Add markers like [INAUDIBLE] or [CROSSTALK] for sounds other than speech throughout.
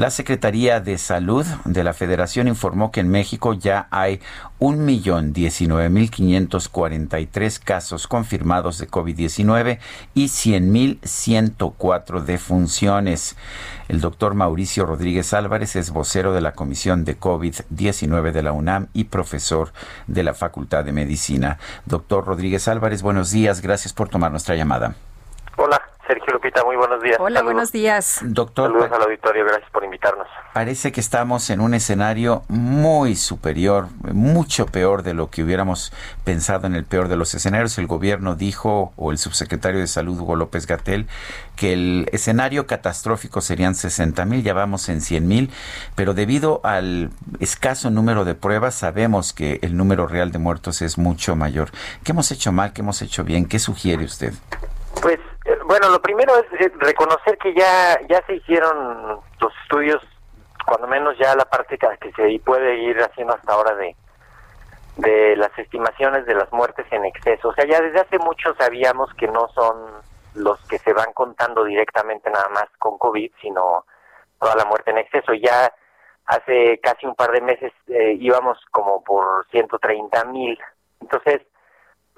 La Secretaría de Salud de la Federación informó que en México ya hay 1.019.543 casos confirmados de COVID-19 y 100.104 defunciones. El doctor Mauricio Rodríguez Álvarez es vocero de la Comisión de COVID-19 de la UNAM y profesor de la Facultad de Medicina. Doctor Rodríguez Álvarez, buenos días. Gracias por tomar nuestra llamada. Hola, Sergio Lupita, muy buenos días. Hola, Saludos. buenos días. Doctor, Saludos al auditorio, gracias por invitarnos. Parece que estamos en un escenario muy superior, mucho peor de lo que hubiéramos pensado en el peor de los escenarios. El gobierno dijo, o el subsecretario de Salud, Hugo López Gatel, que el escenario catastrófico serían 60 mil, ya vamos en 100 mil, pero debido al escaso número de pruebas, sabemos que el número real de muertos es mucho mayor. ¿Qué hemos hecho mal? ¿Qué hemos hecho bien? ¿Qué sugiere usted? Pues, bueno, lo primero es eh, reconocer que ya ya se hicieron los estudios, cuando menos ya la parte que, se puede ir haciendo hasta ahora de de las estimaciones de las muertes en exceso. O sea, ya desde hace mucho sabíamos que no son los que se van contando directamente nada más con COVID, sino toda la muerte en exceso. Ya hace casi un par de meses eh, íbamos como por 130 mil. Entonces,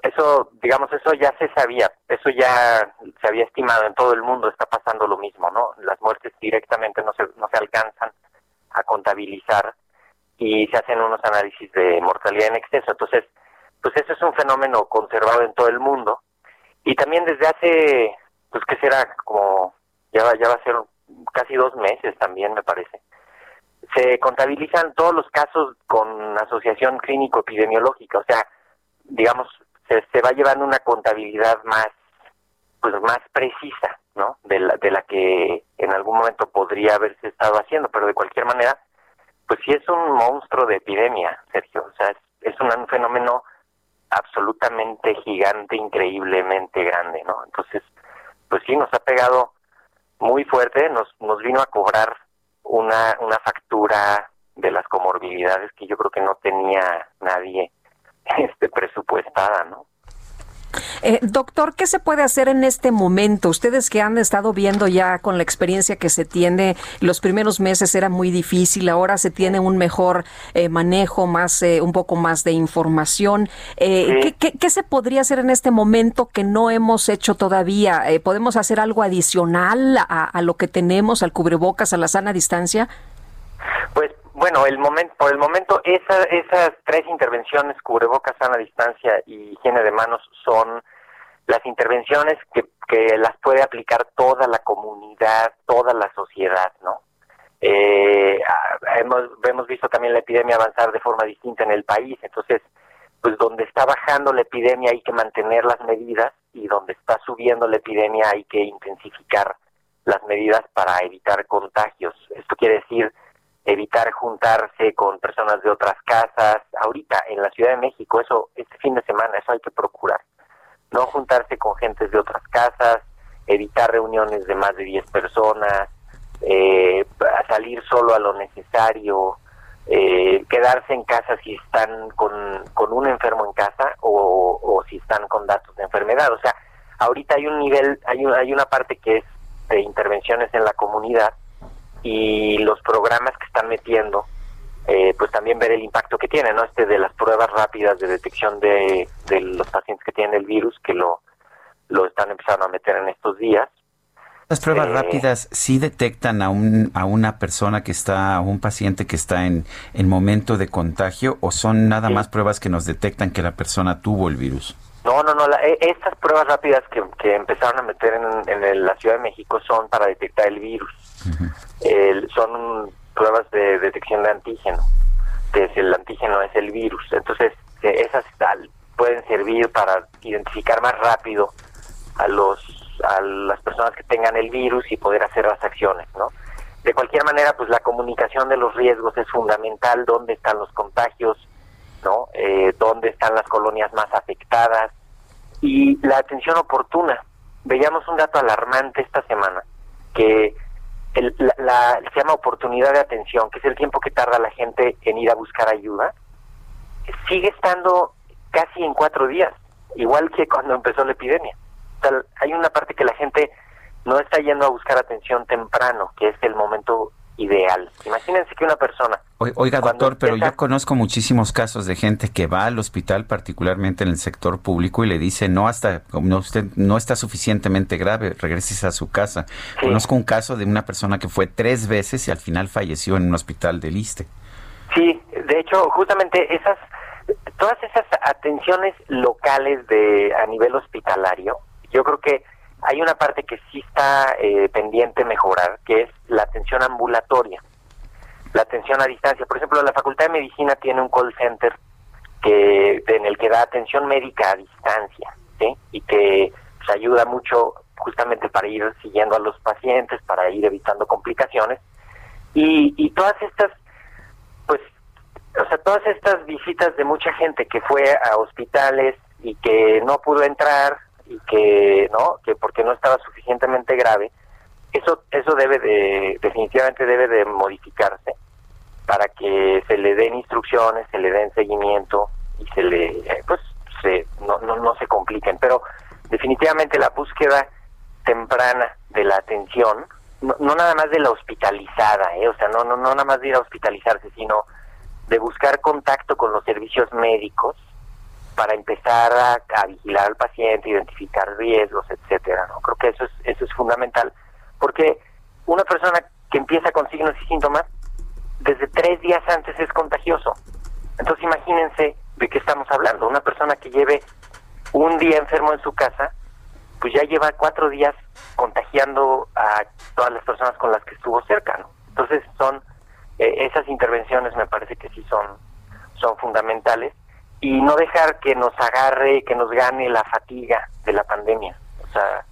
eso, digamos, eso ya se sabía, eso ya se había estimado en todo el mundo, está pasando lo mismo, ¿no? Las muertes directamente no se, no se alcanzan a contabilizar y se hacen unos análisis de mortalidad en exceso. Entonces, pues eso es un fenómeno conservado en todo el mundo. Y también desde hace, pues que será como, ya va, ya va a ser casi dos meses también, me parece. Se contabilizan todos los casos con asociación clínico-epidemiológica, o sea, digamos, se, se va llevando una contabilidad más, pues más precisa, ¿no? De la, de la que en algún momento podría haberse estado haciendo, pero de cualquier manera, pues sí es un monstruo de epidemia, Sergio. O sea, es, es un fenómeno absolutamente gigante, increíblemente grande, ¿no? Entonces, pues sí, nos ha pegado muy fuerte, nos, nos vino a cobrar una, una factura de las comorbilidades que yo creo que no tenía nadie [LAUGHS] este presupuestada, ¿no? Eh, doctor, ¿qué se puede hacer en este momento? Ustedes que han estado viendo ya con la experiencia que se tiene, los primeros meses era muy difícil, ahora se tiene un mejor eh, manejo, más eh, un poco más de información. Eh, ¿qué, qué, qué se podría hacer en este momento que no hemos hecho todavía? Eh, ¿Podemos hacer algo adicional a, a lo que tenemos, al cubrebocas, a la sana distancia? Pues bueno, el momento, por el momento esa, esas tres intervenciones, cubrebocas, sana distancia y higiene de manos, son las intervenciones que, que las puede aplicar toda la comunidad, toda la sociedad, ¿no? Eh, hemos, hemos visto también la epidemia avanzar de forma distinta en el país, entonces, pues donde está bajando la epidemia hay que mantener las medidas y donde está subiendo la epidemia hay que intensificar las medidas para evitar contagios. Esto quiere decir evitar juntarse con personas de otras casas. Ahorita en la Ciudad de México, eso este fin de semana, eso hay que procurar. No juntarse con gentes de otras casas, evitar reuniones de más de 10 personas, eh, salir solo a lo necesario, eh, quedarse en casa si están con, con un enfermo en casa o, o si están con datos de enfermedad. O sea, ahorita hay un nivel, hay, un, hay una parte que es de intervenciones en la comunidad y los programas que están metiendo, eh, pues también ver el impacto que tiene, ¿no? Este de las pruebas rápidas de detección de, de los pacientes que tienen el virus, que lo, lo están empezando a meter en estos días. Las pruebas Eh, rápidas sí detectan a, un, a una persona que está, a un paciente que está en, en momento de contagio o son nada Sí. más pruebas que nos detectan que la persona tuvo el virus. No, no, no. la- e- estas pruebas rápidas que, que empezaron a meter en, en el- la Ciudad de México son para detectar el virus. El- son pruebas de detección de antígeno, que es el antígeno es el virus. Entonces, eh, esas pueden servir para identificar más rápido a los a las personas que tengan el virus y poder hacer manera, pues la comunicación de los riesgos es fundamental, dónde están los contagios, ¿no? Eh, dónde están las colonias más afectadas y la atención oportuna. Veíamos un dato alarmante esta semana, que el, se llama oportunidad de atención, que es el tiempo que tarda la gente en ir a buscar ayuda, sigue estando casi en cuatro días, igual que cuando empezó la epidemia. Hay una parte que la gente no está yendo a buscar atención temprano, que es el momento ideal. Imagínense que una persona... Oiga, doctor, pero yo conozco muchísimos casos de gente que va al hospital, particularmente en el sector público, y le dice, no, hasta no, usted no está suficientemente grave, regreses a su casa. Conozco un caso de una persona que fue tres veces y al final falleció en un hospital de Liste. Sí, de hecho, justamente esas, todas esas atenciones locales de a nivel hospitalario, yo creo que hay una parte que sí está eh, pendiente mejorar, que es la atención ambulatoria, la atención a distancia. Por ejemplo, la Facultad de Medicina tiene un call center que en el que da atención médica a distancia, ¿sí? Y que pues, ayuda mucho justamente para ir siguiendo a los pacientes, para ir evitando complicaciones. Y, y todas estas, pues, o sea, todas estas visitas de mucha gente que fue a hospitales y que no pudo entrar y que no que porque no estaba suficientemente grave eso eso debe de definitivamente debe de modificarse para que se le den instrucciones se le den seguimiento y se le pues se no, no, no se compliquen pero definitivamente la búsqueda temprana de la atención no, no nada más de la hospitalizada ¿eh? o sea no no no nada más de ir a hospitalizarse sino de buscar contacto con los servicios médicos para empezar a, vigilar al paciente, identificar riesgos, etcétera. ¿no? Creo que eso es, eso es fundamental, porque una persona que empieza con signos y síntomas, desde tres días antes es contagioso. Entonces imagínense de qué estamos hablando. Una persona que lleve un día enfermo en su casa, pues ya lleva cuatro días contagiando a todas las personas con las que estuvo cerca. ¿no? Entonces son eh, esas intervenciones me parece que sí son son fundamentales y no dejar que nos agarre, que nos gane la fatiga de la pandemia. O sea,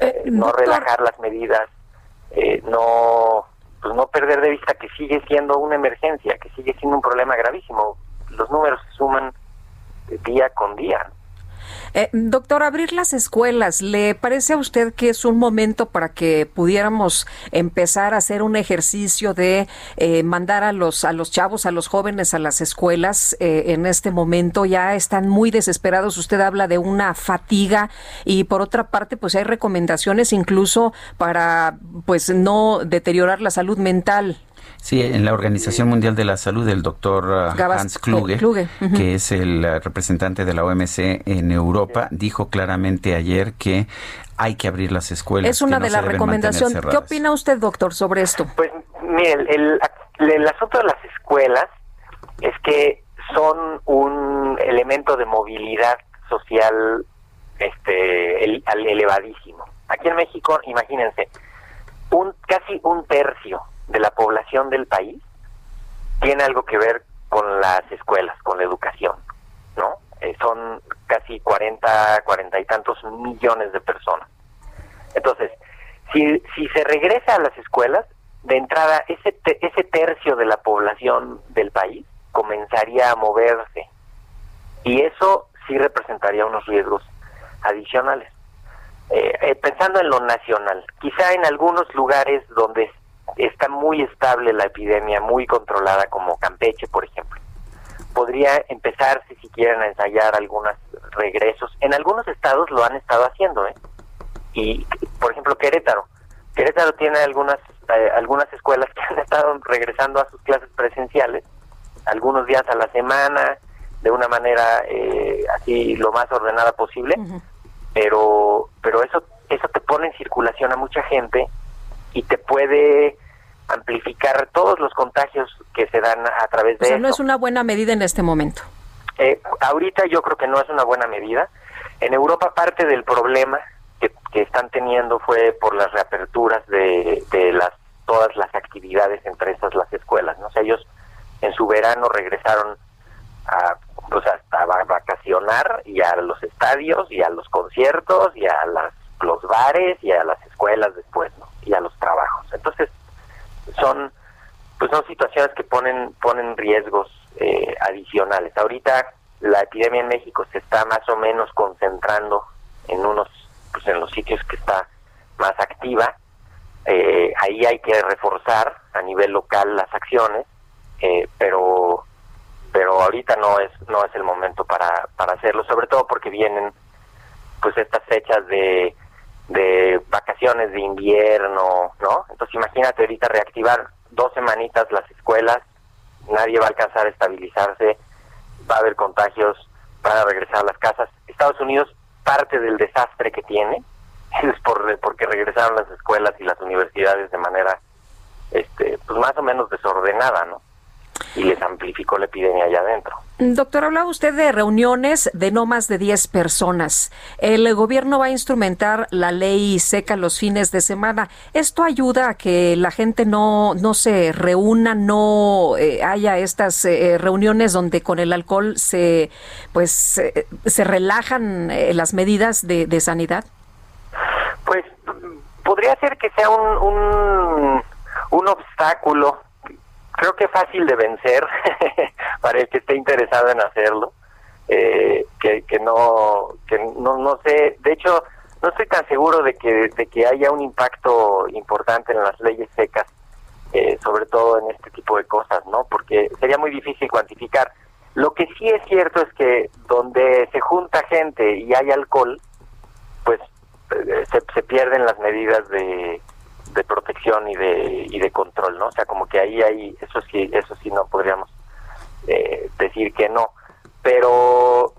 eh, no relajar las medidas, eh, no pues no perder de vista que sigue siendo una emergencia, que sigue siendo un problema gravísimo. Los números se suman día con día. Eh, doctor, abrir las escuelas, ¿le parece a usted que es un momento para que pudiéramos empezar a hacer un ejercicio de eh, mandar a los a los chavos, a los jóvenes a las escuelas eh, en este momento? Ya están muy desesperados. Usted habla de una fatiga y por otra parte, pues hay recomendaciones incluso para pues no deteriorar la salud mental. Sí, en la Organización Mundial de la Salud, el doctor uh, Hans Kluge, que es el uh, representante de la OMC en Europa, dijo claramente ayer que hay que abrir las escuelas. Es una de las recomendaciones. ¿Qué opina usted, doctor, sobre esto? Pues, mire, el, el, asunto de las escuelas es que son un elemento de movilidad social este elevadísimo. Aquí en México, imagínense, un casi un tercio de la población del país tiene algo que ver con las escuelas, con la educación, ¿no? Eh, son casi 40, 40 y tantos millones de personas. Entonces, si, si se regresa a las escuelas, de entrada, ese, ese tercio de la población del país comenzaría a moverse. Y eso sí representaría unos riesgos adicionales. Eh, eh, pensando en lo nacional, quizá en algunos lugares donde está muy estable la epidemia, muy controlada, como Campeche, por ejemplo. Podría empezarse, si quieren, a ensayar algunos regresos. En algunos estados lo han estado haciendo, ¿eh? Y, por ejemplo, Querétaro. Querétaro tiene algunas, eh, algunas escuelas que [LAUGHS] han estado regresando a sus clases presenciales, algunos días a la semana, de una manera eh, así lo más ordenada posible, pero pero eso eso te pone en circulación a mucha gente y te puede amplificar todos los contagios que se dan a través de o sea, no es una buena medida en este momento. Eh, ahorita yo creo que no es una buena medida. En Europa parte del problema que, están teniendo fue por las reaperturas de, de las todas las actividades, entre esas las escuelas. ¿no? O sea, ellos en su verano regresaron a pues hasta vacacionar y a los estadios y a los conciertos y a las, los bares y a las escuelas después ¿no? y a los trabajos. Entonces, son son situaciones que ponen ponen riesgos eh, adicionales. Ahorita la epidemia en México se está más o menos concentrando en unos pues en los sitios que está más activa. Eh, ahí hay que reforzar a nivel local las acciones, eh, pero pero ahorita no es no es el momento para, para hacerlo, sobre todo porque vienen pues estas fechas de, de vacaciones de invierno, ¿no? Entonces imagínate ahorita reactivar dos semanitas las escuelas, nadie va a alcanzar a estabilizarse, va a haber contagios, van a regresar a las casas. Estados Unidos, parte del desastre que tiene [LAUGHS] es por, porque regresaron las escuelas y las universidades de manera este pues más o menos desordenada, ¿no? Y les amplificó la epidemia allá adentro. Doctor, hablaba usted de reuniones de no más de 10 personas. El gobierno va a instrumentar la ley seca los fines de semana. ¿Esto ayuda a que la gente no, no se reúna, no eh, haya estas eh, reuniones donde con el alcohol se, pues, se relajan eh, las medidas de, de, sanidad? Pues podría ser que sea un, un, un obstáculo creo que fácil de vencer [LAUGHS] para el que esté interesado en hacerlo. Eh, que, que no que no no sé de hecho no estoy tan seguro de que de que haya un impacto importante en las leyes secas eh, sobre todo en este tipo de cosas no porque sería muy difícil cuantificar lo que sí es cierto es que donde se junta gente y hay alcohol pues eh, se, se pierden las medidas de de protección y de y de control no o sea como que ahí hay eso sí eso sí no podríamos eh, decir que no. Pero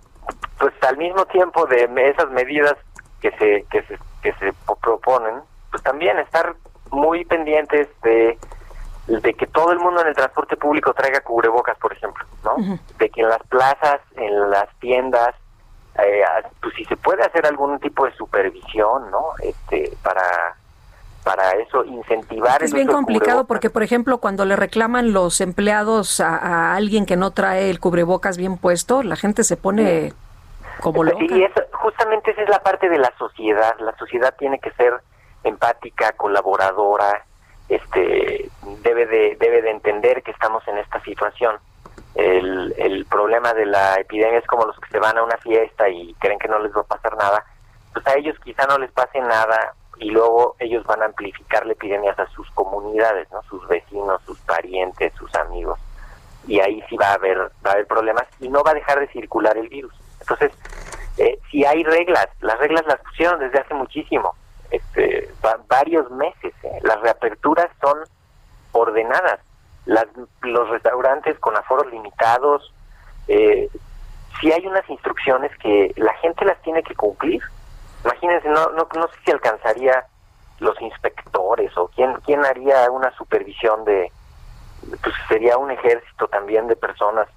pues al mismo tiempo de esas medidas que se que se que se proponen pues también estar muy pendientes de de que todo el mundo en el transporte público traiga cubrebocas por ejemplo no de que en las plazas en las tiendas eh, pues si se puede hacer algún tipo de supervisión no este para para eso incentivar es bien complicado porque por ejemplo cuando le reclaman los empleados a, alguien que no trae el cubrebocas bien puesto la gente se pone como loca y eso, justamente esa es la parte de la sociedad. La sociedad tiene que ser empática colaboradora este debe de debe de entender que estamos en esta situación. El, el problema de la epidemia es como los que se van a una fiesta y creen que no les va a pasar nada pues a ellos quizá no les pase nada y luego ellos van a amplificar la epidemia a sus comunidades, ¿no? Sus vecinos, sus parientes, sus amigos. Y ahí sí va a haber va a haber problemas y no va a dejar de circular el virus. Entonces, eh, si hay reglas, las reglas las pusieron desde hace muchísimo, este, varios meses. ¿eh? Las reaperturas son ordenadas. Las, los restaurantes con aforos limitados, eh, si hay unas instrucciones que la gente las tiene que cumplir Imagínense, no, no, no sé si alcanzaría los inspectores o quién, quién haría una supervisión de, pues sería un ejército también de personas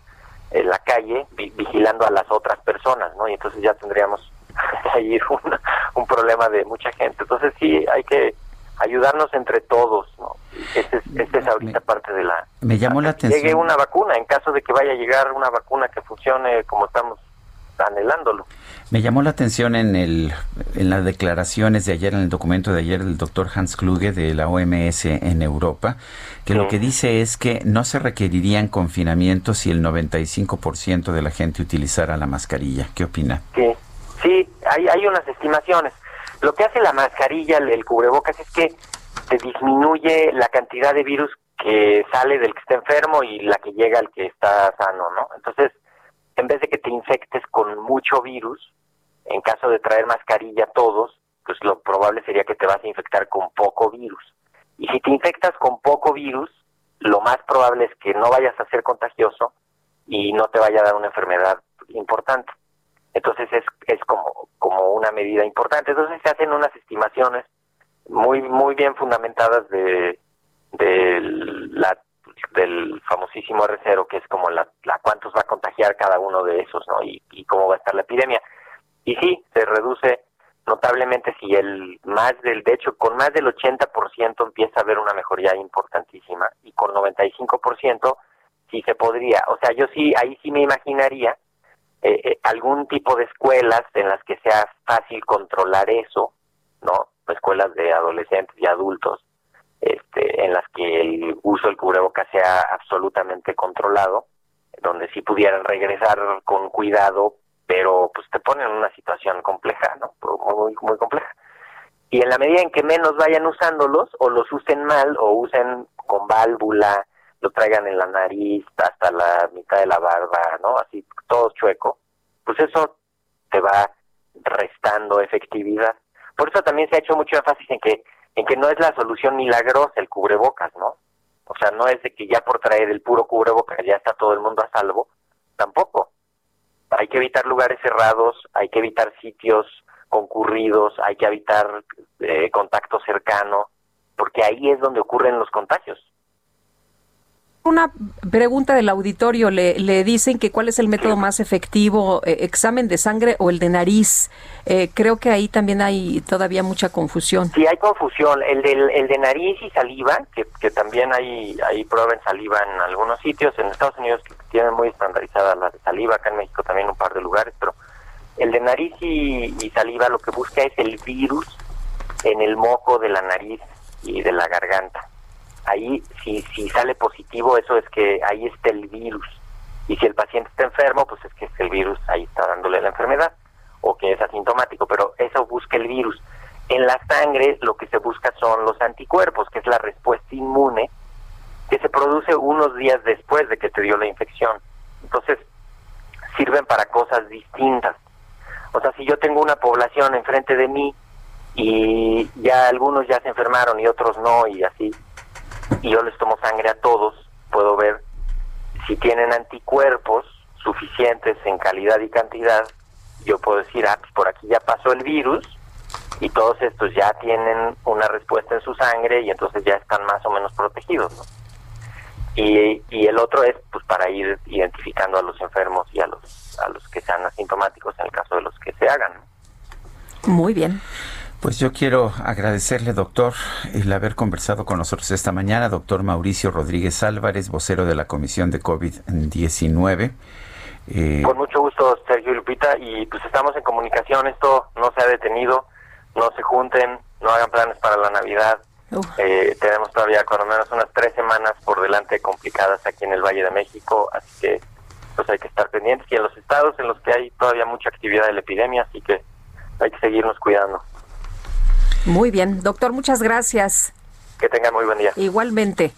en la calle vigilando a las otras personas, ¿no? Y entonces ya tendríamos [LAUGHS] ahí un, un problema de mucha gente. Entonces sí, hay que ayudarnos entre todos, ¿no? Esta es, es ahorita parte de la... Me llamó la atención. Llegue una vacuna, en caso de que vaya a llegar una vacuna que funcione como estamos anhelándolo. Me llamó la atención en, el, en las declaraciones de ayer, en el documento de ayer del doctor Hans Kluge de la OMS en Europa, que lo que dice es que no se requerirían confinamientos si el 95% de la gente utilizara la mascarilla. ¿Qué opina? Sí, sí, hay, hay unas estimaciones. Lo que hace la mascarilla, el, el cubrebocas, es que se disminuye la cantidad de virus que sale del que está enfermo y la que llega al que está sano, ¿no? Entonces, en vez de que te infectes con mucho virus, en caso de traer mascarilla todos, pues lo probable sería que te vas a infectar con poco virus. Y si te infectas con poco virus, lo más probable es que no vayas a ser contagioso y no te vaya a dar una enfermedad importante. Entonces es, es como, como una medida importante. Entonces se hacen unas estimaciones muy, muy bien fundamentadas de, de del famosísimo R0, que es como la, la cuántos va a contagiar cada uno de esos, ¿no? Y, cómo va a estar la epidemia. Y sí, se reduce notablemente si el más del, de hecho, con más del 80% empieza a haber una mejoría importantísima y con 95% sí se podría. O sea, yo sí, ahí sí me imaginaría eh, eh, algún tipo de escuelas en las que sea fácil controlar eso, ¿no? Escuelas de adolescentes y adultos, este, en las que el uso del cubrebocas sea absolutamente controlado, donde sí pudieran regresar con cuidado, pero pues te ponen en una situación compleja, ¿no? Muy, muy compleja. Y en la medida en que menos vayan usándolos, o los usen mal, o usen con válvula, lo traigan en la nariz hasta la mitad de la barba, ¿no? Así todo chueco, pues eso te va restando efectividad. Por eso también se ha hecho mucho énfasis en que en que no es la solución milagrosa el cubrebocas, ¿no? O sea, no es de que ya por traer el puro cubrebocas ya está todo el mundo a salvo, tampoco. Hay que evitar lugares cerrados, hay que evitar sitios concurridos, hay que evitar eh, contacto cercano, porque ahí es donde ocurren los contagios una pregunta del auditorio. Le, le dicen que cuál es el método más efectivo, eh, examen de sangre o el de nariz. Eh, creo que ahí también hay todavía mucha confusión. Sí, hay confusión. El, del, el de nariz y saliva, que, que también hay, hay prueba en saliva en algunos sitios. En Estados Unidos tienen muy estandarizada la de saliva, acá en México también un par de lugares, pero el de nariz y saliva lo que busca es el virus en el moco de la nariz y de la garganta ahí si, si sale positivo, eso es que ahí está el virus. Y si el paciente está enfermo, pues es que el virus ahí está dándole la enfermedad o que es asintomático, pero eso busca el virus. En la sangre lo que se busca son los anticuerpos, que es la respuesta inmune que se produce unos días después de que te dio la infección. Entonces, sirven para cosas distintas. O sea, si yo tengo una población enfrente de mí y ya algunos ya se enfermaron y otros no y así, y yo les tomo sangre a todos, puedo ver si tienen anticuerpos suficientes en calidad y cantidad, yo puedo decir, ah, pues por aquí ya pasó el virus y todos estos ya tienen una respuesta en su sangre y entonces ya están más o menos protegidos, Y, y el otro es pues para ir identificando a los enfermos y a los a los que sean asintomáticos en el caso de los que se hagan. Muy bien. Pues yo quiero agradecerle, doctor, el haber conversado con nosotros esta mañana, doctor Mauricio Rodríguez Álvarez, vocero de la Comisión de COVID-19. Eh, con mucho gusto, Sergio Lupita, y pues estamos en comunicación, esto no se ha detenido, no se junten, no hagan planes para la Navidad. Eh, tenemos todavía por lo menos unas tres semanas por delante complicadas aquí en el Valle de México, así que pues hay que estar pendientes y en los estados en los que hay todavía mucha actividad de la epidemia, así que hay que seguirnos cuidando. Muy bien, doctor, muchas gracias. Que tenga muy buen día. Igualmente.